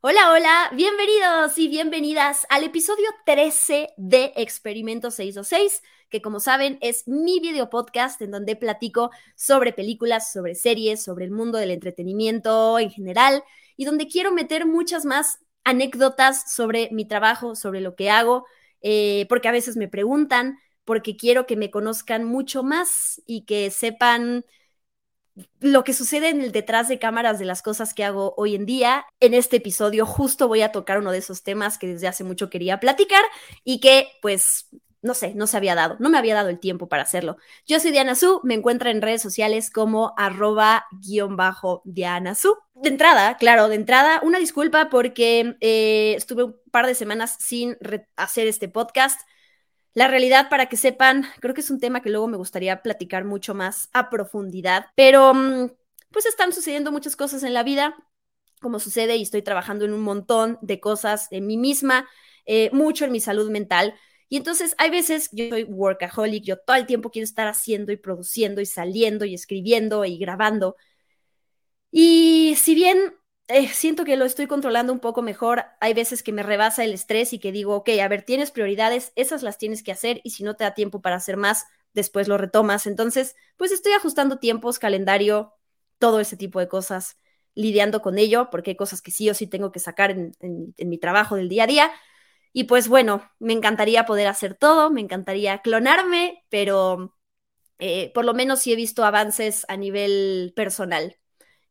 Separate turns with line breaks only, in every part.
Hola, hola, bienvenidos y bienvenidas al episodio 13 de Experimento 626, que como saben es mi video podcast en donde platico sobre películas, sobre series, sobre el mundo del entretenimiento en general y donde quiero meter muchas más anécdotas sobre mi trabajo, sobre lo que hago, eh, porque a veces me preguntan, porque quiero que me conozcan mucho más y que sepan lo que sucede en el detrás de cámaras de las cosas que hago hoy en día. En este episodio justo voy a tocar uno de esos temas que desde hace mucho quería platicar y que pues no sé, no se había dado, no me había dado el tiempo para hacerlo. Yo soy Diana Su, me encuentra en redes sociales como arroba guion bajo Diana Su. De entrada, claro, de entrada, una disculpa porque eh, estuve un par de semanas sin hacer este podcast. La realidad, para que sepan, creo que es un tema que luego me gustaría platicar mucho más a profundidad, pero mm, pues están sucediendo muchas cosas en la vida, como sucede, y estoy trabajando en un montón de cosas en mí misma, eh, mucho en mi salud mental. Y entonces hay veces, yo soy workaholic, yo todo el tiempo quiero estar haciendo y produciendo y saliendo y escribiendo y grabando. Y si bien eh, siento que lo estoy controlando un poco mejor. Hay veces que me rebasa el estrés y que digo, ok, a ver, tienes prioridades, esas las tienes que hacer y si no te da tiempo para hacer más, después lo retomas. Entonces, pues estoy ajustando tiempos, calendario, todo ese tipo de cosas, lidiando con ello, porque hay cosas que sí o sí tengo que sacar en, mi trabajo del día a día. Y pues bueno, me encantaría poder hacer todo, me encantaría clonarme, pero eh, por lo menos sí he visto avances a nivel personal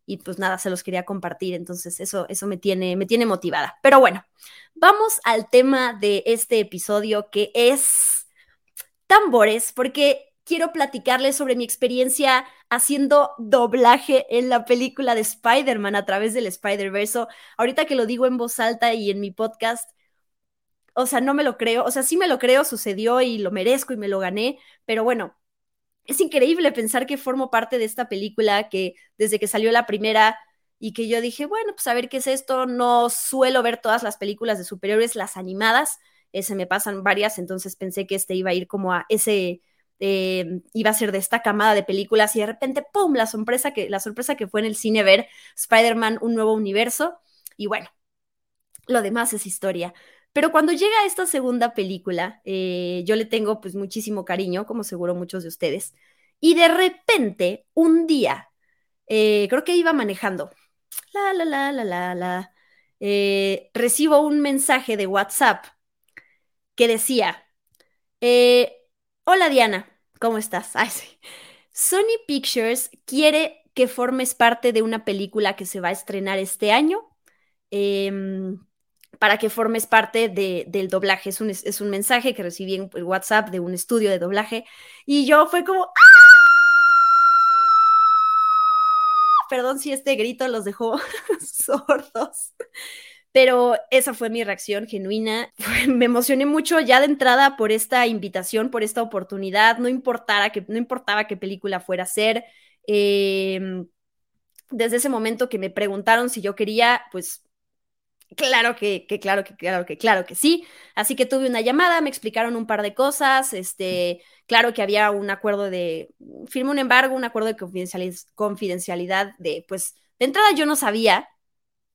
y pues nada, se los quería compartir, entonces eso, eso me, tiene, me tiene motivada. Pero bueno, vamos al tema de este episodio que es tambores, porque quiero platicarles sobre mi experiencia haciendo doblaje en la película de Spider-Man a través del Spider-Verse. Ahorita que lo digo en voz alta y en mi podcast, o sea, no me lo creo, o sea, sí me lo creo, sucedió y lo merezco y me lo gané, pero bueno, es increíble pensar que formo parte de esta película que desde que salió la primera y que yo dije, bueno, pues a ver qué es esto, no suelo ver todas las películas de superiores, las animadas, eh, se me pasan varias, entonces pensé que este iba a ir como a ese, eh, iba a ser de esta camada de películas y de repente, ¡pum!, la sorpresa que, la sorpresa que fue en el cine ver Spider-Man, un nuevo universo, y bueno, lo demás es historia. Pero cuando llega esta segunda película, eh, yo le tengo pues muchísimo cariño, como seguro muchos de ustedes. Y de repente, un día, eh, creo que iba manejando, la, la, la, la, la, la, eh, recibo un mensaje de WhatsApp que decía, hola Diana, ¿cómo estás? Sony Pictures quiere que formes parte de una película que se va a estrenar este año. Em, para que formes parte del doblaje. Es un, es un, mensaje que recibí en WhatsApp de un estudio de doblaje y yo fue como... ¡Ah! Perdón si este grito los dejó sordos, pero esa fue mi reacción genuina. Me emocioné mucho ya de entrada por esta invitación, por esta oportunidad. No, importara que, no importaba qué película fuera a ser. Em, desde ese momento que me preguntaron si yo quería, pues Claro que, claro que, claro que, claro que sí. Así que tuve una llamada, me explicaron un par de cosas, este, claro que había un acuerdo de, firmé un embargo, un acuerdo de confidencialidad de, pues, de entrada yo no sabía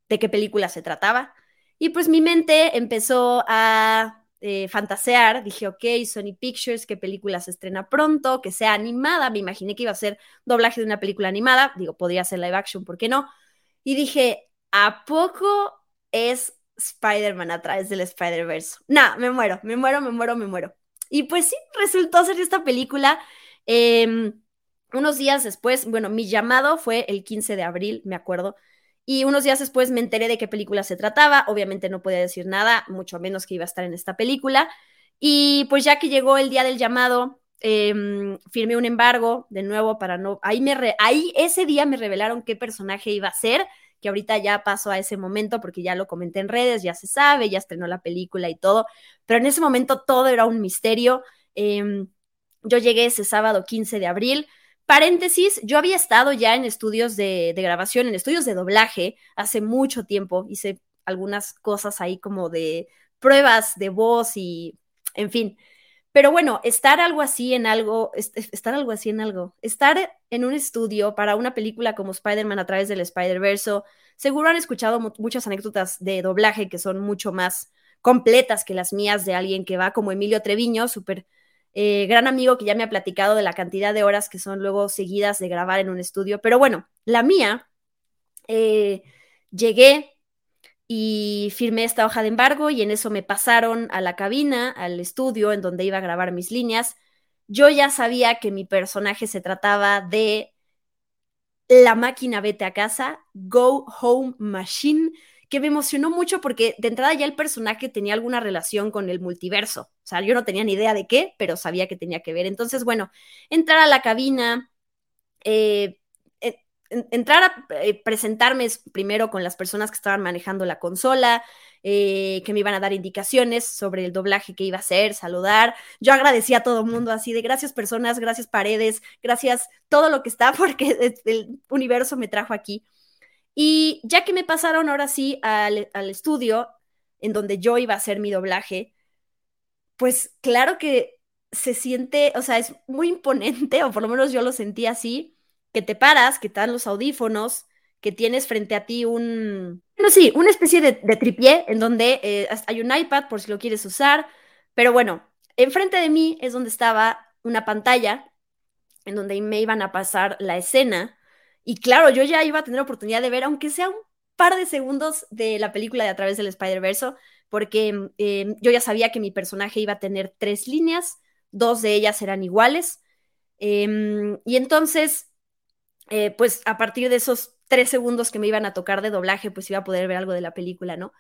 de qué película se trataba. Y pues mi mente empezó a eh, fantasear, dije, ok, Sony Pictures, qué película se estrena pronto, que sea animada, me imaginé que iba a ser doblaje de una película animada, digo, podría ser live action, ¿por qué no? Y dije, ¿a poco es Spider-Man a través del Spider-Verse. Nah, me muero, me muero, me muero, me muero. Y pues sí, resultó ser esta película. Em, unos días después, bueno, mi llamado fue el 15 de abril, me acuerdo. Y unos días después me enteré de qué película se trataba. Obviamente no podía decir nada, mucho menos que iba a estar en esta película. Y pues ya que llegó el día del llamado, em, firmé un embargo de nuevo para no. Ahí, me ahí ese día me revelaron qué personaje iba a ser que ahorita ya pasó a ese momento porque ya lo comenté en redes, ya se sabe, ya estrenó la película y todo, pero en ese momento todo era un misterio. Em, yo llegué ese sábado 15 de abril. Paréntesis, yo había estado ya en estudios de grabación, en estudios de doblaje hace mucho tiempo, hice algunas cosas ahí como de pruebas de voz y, en fin, pero bueno, estar algo así en algo, estar algo así en algo, estar en un estudio para una película como Spider-Man a través del Spider-Verse. Seguro han escuchado muchas anécdotas de doblaje que son mucho más completas que las mías de alguien que va como Emilio Treviño, súper eh, gran amigo que ya me ha platicado de la cantidad de horas que son luego seguidas de grabar en un estudio. Pero bueno, la mía, eh, llegué y firmé esta hoja de embargo y en eso me pasaron a la cabina, al estudio en donde iba a grabar mis líneas. Yo ya sabía que mi personaje se trataba de la máquina vete a casa, Go Home Machine, que me emocionó mucho porque de entrada ya el personaje tenía alguna relación con el multiverso. O sea, yo no tenía ni idea de qué, pero sabía que tenía que ver. Entonces, bueno, entrar a la cabina, eh, entrar a eh, presentarme primero con las personas que estaban manejando la consola, eh, que me iban a dar indicaciones sobre el doblaje que iba a hacer, saludar. Yo agradecía a todo mundo así de gracias personas, gracias paredes, gracias todo lo que está porque el universo me trajo aquí. Y ya que me pasaron ahora sí al, al estudio en donde yo iba a hacer mi doblaje, pues claro que se siente, o sea, es muy imponente, o por lo menos yo lo sentí así, que te paras, que te dan los audífonos, que tienes frente a ti un, no sí, una especie de, de tripié en donde eh, hay un iPad por si lo quieres usar, pero bueno, enfrente de mí es donde estaba una pantalla en donde me iban a pasar la escena y claro, yo ya iba a tener oportunidad de ver, aunque sea un par de segundos de la película de A través del Spider-Verse, porque eh, yo ya sabía que mi personaje iba a tener tres líneas, dos de ellas eran iguales. Eh, y entonces eh, pues a partir de esos tres segundos que me iban a tocar de doblaje, pues iba a poder ver algo de la película, ¿no?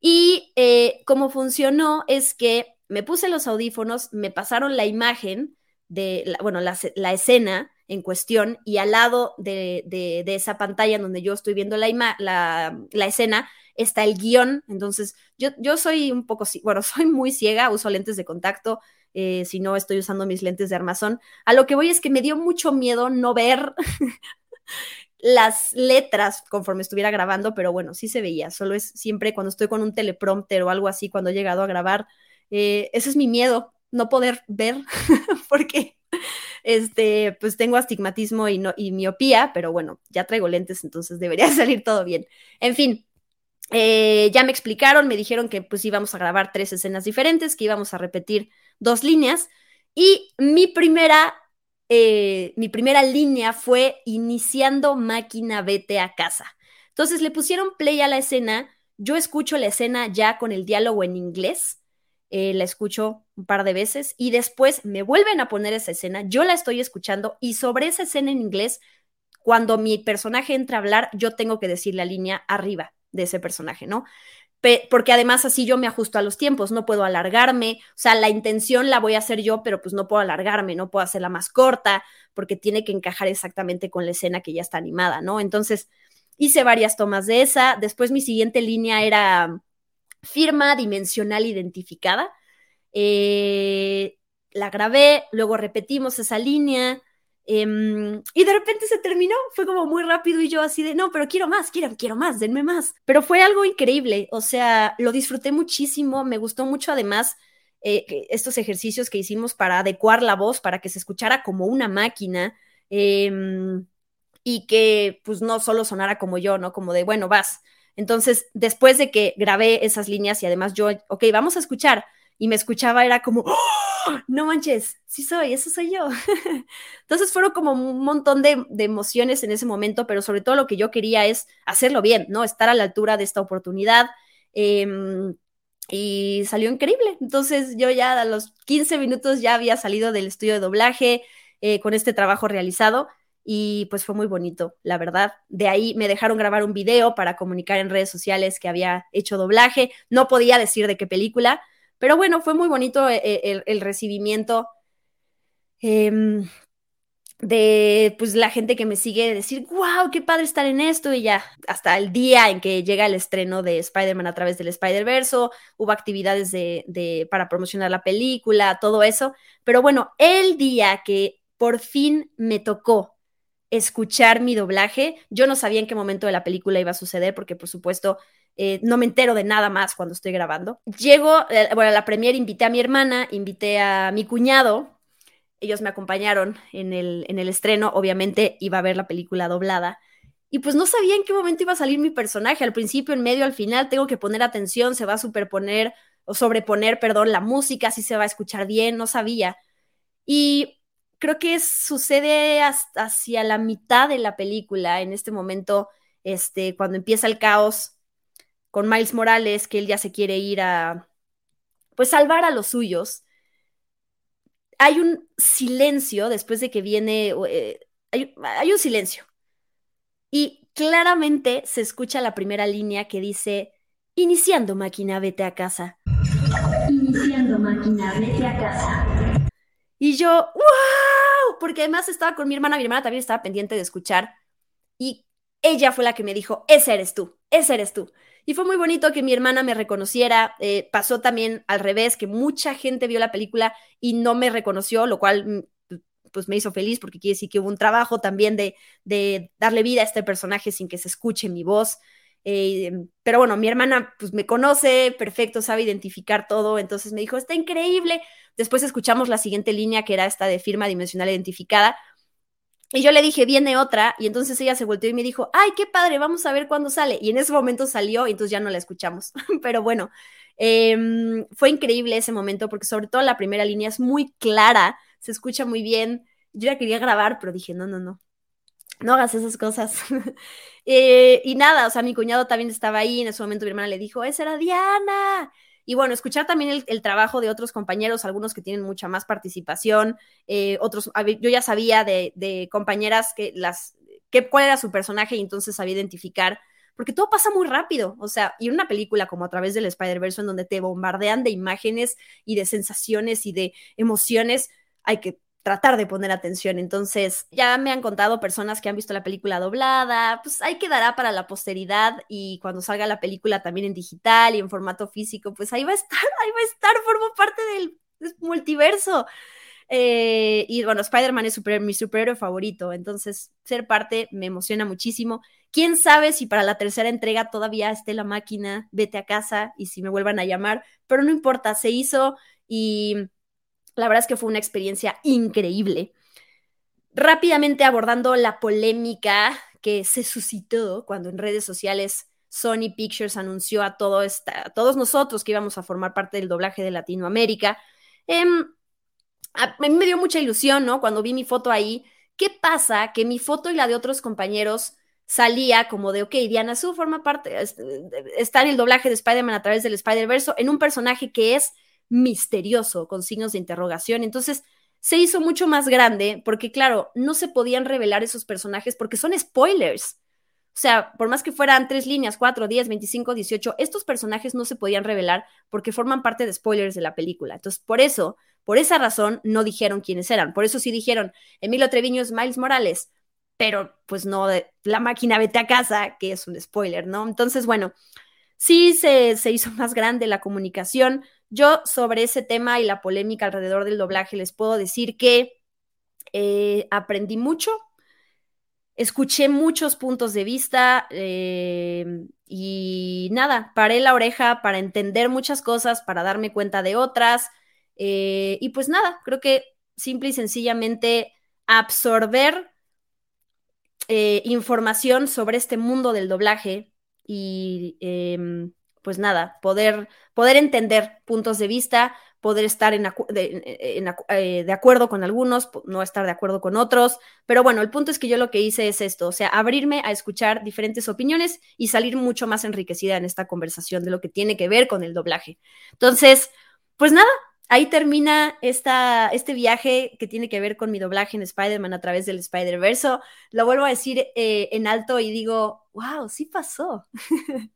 Y eh, cómo funcionó es que me puse los audífonos, me pasaron la imagen de, la, bueno, la, la, escena en cuestión y al lado de, de, esa pantalla donde yo estoy viendo la, la, la escena está el guion. Entonces, yo, yo soy un poco, bueno, soy muy ciega, uso lentes de contacto, eh, si no estoy usando mis lentes de armazón. A lo que voy es que me dio mucho miedo no ver las letras conforme estuviera grabando, pero bueno, sí se veía. Solo es siempre cuando estoy con un teleprompter o algo así, cuando he llegado a grabar, eh, ese es mi miedo, no poder ver, porque este, pues tengo astigmatismo y, no, y miopía, pero bueno, ya traigo lentes, entonces debería salir todo bien. En fin, eh, ya me explicaron, me dijeron que pues íbamos a grabar tres escenas diferentes, que íbamos a repetir dos líneas. Y mi primera, eh, mi primera línea fue iniciando máquina, vete a casa. Entonces le pusieron play a la escena. Yo escucho la escena ya con el diálogo en inglés. Eh, la escucho un par de veces y después me vuelven a poner esa escena. Yo la estoy escuchando y sobre esa escena en inglés, cuando mi personaje entra a hablar, yo tengo que decir la línea arriba de ese personaje, ¿no? Porque además así yo me ajusto a los tiempos, no puedo alargarme, o sea, la intención la voy a hacer yo, pero pues no puedo alargarme, no puedo hacerla más corta, porque tiene que encajar exactamente con la escena que ya está animada, ¿no? Entonces, hice varias tomas de esa, después mi siguiente línea era firma dimensional identificada, eh, la grabé, luego repetimos esa línea, Um, y de repente se terminó, fue como muy rápido y yo así de, no, pero quiero más, quiero, quiero más, denme más. Pero fue algo increíble, o sea, lo disfruté muchísimo, me gustó mucho además eh, estos ejercicios que hicimos para adecuar la voz, para que se escuchara como una máquina eh, y que pues no solo sonara como yo, ¿no? Como de, bueno, vas. Entonces, después de que grabé esas líneas y además yo, ok, vamos a escuchar, y me escuchaba, era como, ¡Oh! No manches, sí soy, eso soy yo. Entonces fueron como un montón de, emociones en ese momento, pero sobre todo lo que yo quería es hacerlo bien, ¿no? Estar a la altura de esta oportunidad. Eh, y salió increíble. Entonces yo ya a los 15 minutos ya había salido del estudio de doblaje eh, con este trabajo realizado y pues fue muy bonito, la verdad. De ahí me dejaron grabar un video para comunicar en redes sociales que había hecho doblaje. No podía decir de qué película, pero bueno, fue muy bonito el, eh, el, recibimiento eh, de pues la gente que me sigue decir, wow, qué padre estar en esto y ya hasta el día en que llega el estreno de Spider-Man a través del Spider-Verse, hubo actividades de, de, para promocionar la película, todo eso, pero bueno, el día que por fin me tocó escuchar mi doblaje, yo no sabía en qué momento de la película iba a suceder porque por supuesto eh, no me entero de nada más cuando estoy grabando. Llego, eh, bueno, a la premier invité a mi hermana, invité a mi cuñado, ellos me acompañaron en el, en el estreno, obviamente iba a ver la película doblada. Y pues no sabía en qué momento iba a salir mi personaje, al principio, en medio, al final, tengo que poner atención, se va a superponer o sobreponer, perdón, la música, si se va a escuchar bien, no sabía. Y creo que sucede hasta hacia la mitad de la película, en este momento, este, cuando empieza el caos con Miles Morales, que él ya se quiere ir a, pues, salvar a los suyos. Hay un silencio después de que viene, eh, hay, hay un silencio. Y claramente se escucha la primera línea que dice, iniciando máquina, vete a casa.
Iniciando máquina, vete a casa.
Y yo, ¡wow! Porque además estaba con mi hermana, mi hermana también estaba pendiente de escuchar. Y ella fue la que me dijo, ese eres tú, ese eres tú. Y fue muy bonito que mi hermana me reconociera. Eh, pasó también al revés, que mucha gente vio la película y no me reconoció, lo cual mm, pues me hizo feliz porque quiere decir que hubo un trabajo también de, de darle vida a este personaje sin que se escuche mi voz. Eh, pero bueno, mi hermana pues me conoce perfecto, sabe identificar todo, entonces me dijo, está increíble. Después escuchamos la siguiente línea que era esta de firma dimensional identificada y yo le dije, viene otra, y entonces ella se volteó y me dijo, ay, qué padre, vamos a ver cuándo sale. Y en ese momento salió, y entonces ya no la escuchamos. Pero bueno, em, fue increíble ese momento, porque sobre todo la primera línea es muy clara, se escucha muy bien. Yo ya quería grabar, pero dije, no, no, no, no hagas esas cosas. Eh, y nada, o sea, mi cuñado también estaba ahí, en ese momento mi hermana le dijo, esa era Diana. Y bueno, escuchar también el, trabajo de otros compañeros, algunos que tienen mucha más participación, eh, otros, yo ya sabía de, compañeras que las, que, cuál era su personaje y entonces sabía identificar, porque todo pasa muy rápido, o sea, y una película como a través del Spider-Verse en donde te bombardean de imágenes y de sensaciones y de emociones, hay que tratar de poner atención. Entonces, ya me han contado personas que han visto la película doblada, pues ahí quedará para la posteridad y cuando salga la película también en digital y en formato físico, pues ahí va a estar, ahí va a estar, formo parte del, multiverso. Eh, y bueno, Spider-Man es mi superhéroe favorito, entonces ser parte me emociona muchísimo. Quién sabe si para la tercera entrega todavía esté la máquina, vete a casa y si me vuelvan a llamar, pero no importa, se hizo y la verdad es que fue una experiencia increíble. Rápidamente abordando la polémica que se suscitó cuando en redes sociales Sony Pictures anunció a, todo esta, todos nosotros que íbamos a formar parte del doblaje de Latinoamérica. Em, a mí me dio mucha ilusión, ¿no? Cuando vi mi foto ahí. ¿Qué pasa? Que mi foto y la de otros compañeros salía como de, ok, Diana Su forma parte, está en el doblaje de Spider-Man a través del Spider-Verse en un personaje que es misterioso, con signos de interrogación. Entonces, se hizo mucho más grande porque, claro, no se podían revelar esos personajes porque son spoilers. O sea, por más que fueran tres líneas, cuatro, diez, veinticinco, dieciocho, estos personajes no se podían revelar porque forman parte de spoilers de la película. Entonces, por eso, por esa razón, no dijeron quiénes eran. Por eso sí dijeron, Emilio Treviño es Miles Morales, pero pues no de la máquina vete a casa, que es un spoiler, ¿no? Entonces, bueno, sí se, se hizo más grande la comunicación. Yo sobre ese tema y la polémica alrededor del doblaje les puedo decir que eh, aprendí mucho, escuché muchos puntos de vista eh, y nada, paré la oreja para entender muchas cosas, para darme cuenta de otras eh, y pues nada, creo que simple y sencillamente absorber información sobre este mundo del doblaje y em, pues nada, poder, poder entender puntos de vista, poder estar en, eh, de acuerdo con algunos, no estar de acuerdo con otros. Pero bueno, el punto es que yo lo que hice es esto, o sea, abrirme a escuchar diferentes opiniones y salir mucho más enriquecida en esta conversación de lo que tiene que ver con el doblaje. Entonces, pues nada, ahí termina esta, este viaje que tiene que ver con mi doblaje en Spider-Man a través del Spider-Verse. Lo vuelvo a decir eh, en alto y digo, wow, sí pasó.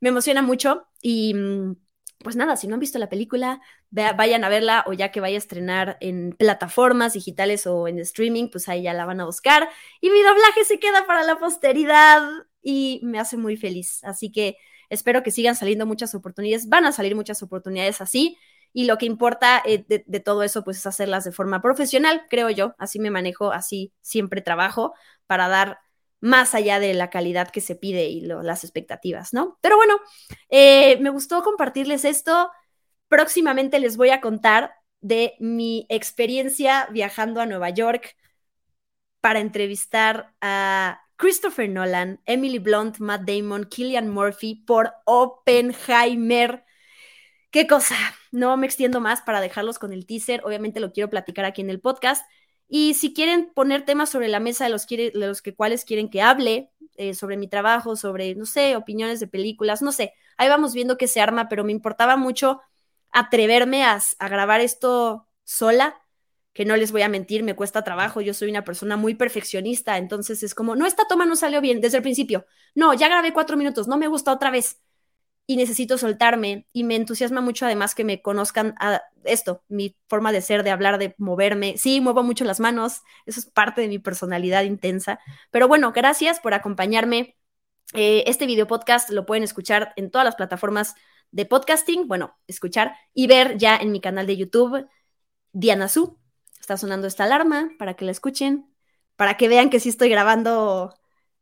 me emociona mucho y mm, pues nada, si no han visto la película, vayan a verla o ya que vaya a estrenar en plataformas digitales o en streaming, pues ahí ya la van a buscar. Y mi doblaje se queda para la posteridad y me hace muy feliz. Así que espero que sigan saliendo muchas oportunidades. Van a salir muchas oportunidades así. Y lo que importa eh, de, todo eso, pues es hacerlas de forma profesional, creo yo. Así me manejo, así siempre trabajo para dar más allá de la calidad que se pide y las expectativas, ¿no? Pero bueno, eh, me gustó compartirles esto. Próximamente les voy a contar de mi experiencia viajando a Nueva York para entrevistar a Christopher Nolan, Emily Blunt, Matt Damon, Killian Murphy por Oppenheimer. ¿Qué cosa? No me extiendo más para dejarlos con el teaser. Obviamente lo quiero platicar aquí en el podcast. Y si quieren poner temas sobre la mesa de los, los que cuales quieren que hable, eh, sobre mi trabajo, sobre, no sé, opiniones de películas, no sé, ahí vamos viendo qué se arma, pero me importaba mucho atreverme a, a grabar esto sola, que no les voy a mentir, me cuesta trabajo, yo soy una persona muy perfeccionista, entonces es como, no, esta toma no salió bien desde el principio, no, ya grabé cuatro minutos, no me gusta otra vez y necesito soltarme y me entusiasma mucho además que me conozcan a esto, mi forma de ser, de hablar, de moverme. Sí, muevo mucho las manos, eso es parte de mi personalidad intensa. Pero bueno, gracias por acompañarme. Eh, este video podcast lo pueden escuchar en todas las plataformas de podcasting, bueno, escuchar y ver ya en mi canal de YouTube, Diana Su. Está sonando esta alarma para que la escuchen, para que vean que sí estoy grabando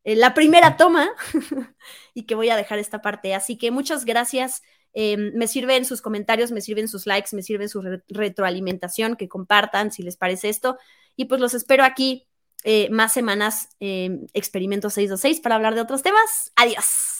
eh, la primera toma y que voy a dejar esta parte. Así que muchas gracias. Eh, me sirven sus comentarios, me sirven sus likes, me sirven su retroalimentación, que compartan si les parece esto. Y pues los espero aquí eh, más semanas en Experimento 626 para hablar de otros temas. Adiós.